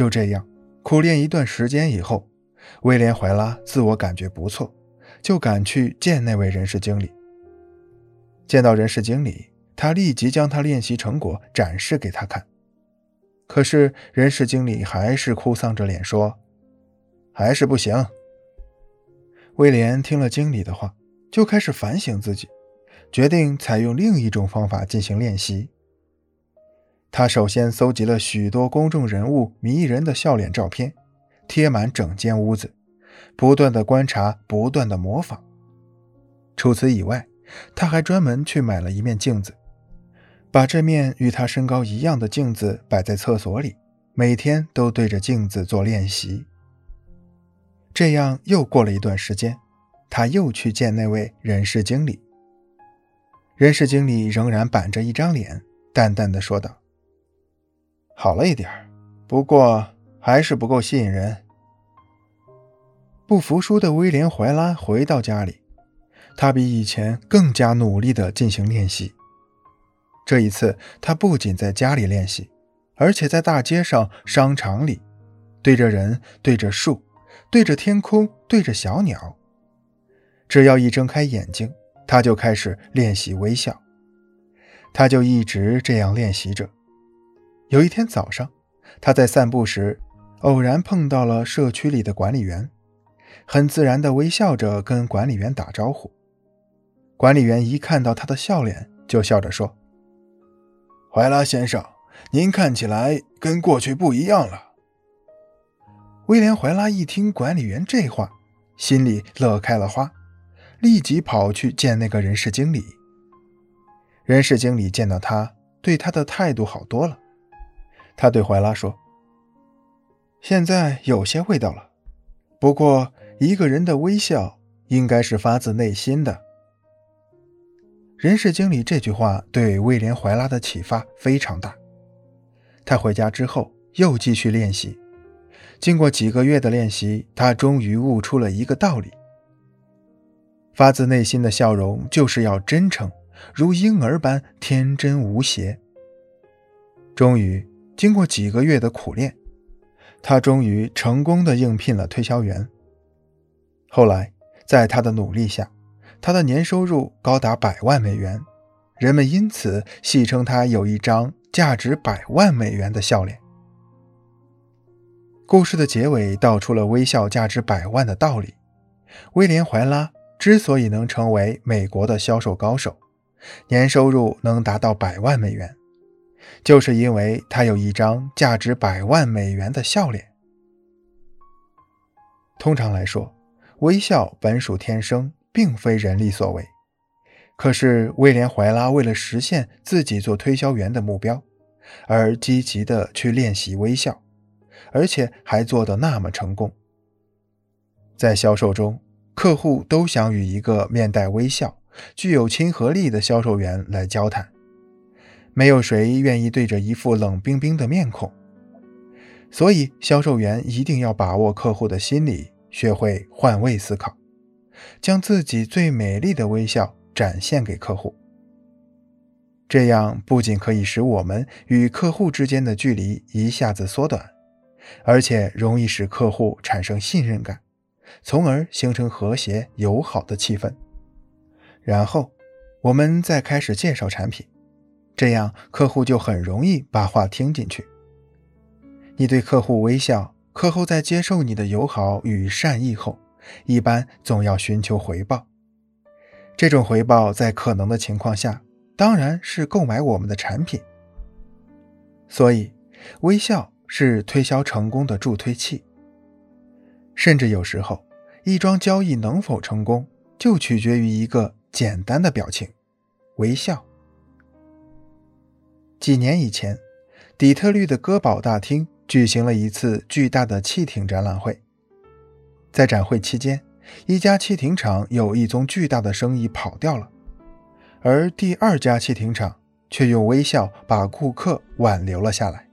就这样苦练一段时间以后，威廉·怀拉自我感觉不错，就赶去见那位人事经理。见到人事经理，他立即将他练习成果展示给他看。可是人事经理还是哭丧着脸说：“还是不行。”威廉听了经理的话，就开始反省自己，决定采用另一种方法进行练习。他首先搜集了许多公众人物迷人的笑脸照片，贴满整间屋子，不断的观察，不断的模仿。除此以外，他还专门去买了一面镜子，把这面与他身高一样的镜子摆在厕所里，每天都对着镜子做练习。这样又过了一段时间，他又去见那位人事经理。人事经理仍然板着一张脸，淡淡的说道。好了一点不过还是不够吸引人。不服输的威廉·怀拉回到家里，他比以前更加努力地进行练习。这一次，他不仅在家里练习，而且在大街上、商场里，对着人、对着树、对着天空、对着小鸟，只要一睁开眼睛，他就开始练习微笑。他就一直这样练习着。有一天早上，他在散步时，偶然碰到了社区里的管理员，很自然地微笑着跟管理员打招呼。管理员一看到他的笑脸，就笑着说：“怀拉先生，您看起来跟过去不一样了。”威廉·怀拉一听管理员这话，心里乐开了花，立即跑去见那个人事经理。人事经理见到他，对他的态度好多了。他对怀拉说：“现在有些味道了，不过一个人的微笑应该是发自内心的。”人事经理这句话对威廉·怀拉的启发非常大。他回家之后又继续练习，经过几个月的练习，他终于悟出了一个道理：发自内心的笑容就是要真诚，如婴儿般天真无邪。终于。经过几个月的苦练，他终于成功的应聘了推销员。后来，在他的努力下，他的年收入高达百万美元，人们因此戏称他有一张价值百万美元的笑脸。故事的结尾道出了微笑价值百万的道理。威廉·怀拉之所以能成为美国的销售高手，年收入能达到百万美元。就是因为他有一张价值百万美元的笑脸。通常来说，微笑本属天生，并非人力所为。可是威廉·怀拉为了实现自己做推销员的目标，而积极的去练习微笑，而且还做得那么成功。在销售中，客户都想与一个面带微笑、具有亲和力的销售员来交谈。没有谁愿意对着一副冷冰冰的面孔，所以销售员一定要把握客户的心理，学会换位思考，将自己最美丽的微笑展现给客户。这样不仅可以使我们与客户之间的距离一下子缩短，而且容易使客户产生信任感，从而形成和谐友好的气氛。然后，我们再开始介绍产品。这样，客户就很容易把话听进去。你对客户微笑，客户在接受你的友好与善意后，一般总要寻求回报。这种回报在可能的情况下，当然是购买我们的产品。所以，微笑是推销成功的助推器。甚至有时候，一桩交易能否成功，就取决于一个简单的表情——微笑。几年以前，底特律的歌堡大厅举行了一次巨大的汽艇展览会。在展会期间，一家汽艇厂有一宗巨大的生意跑掉了，而第二家汽艇厂却用微笑把顾客挽留了下来。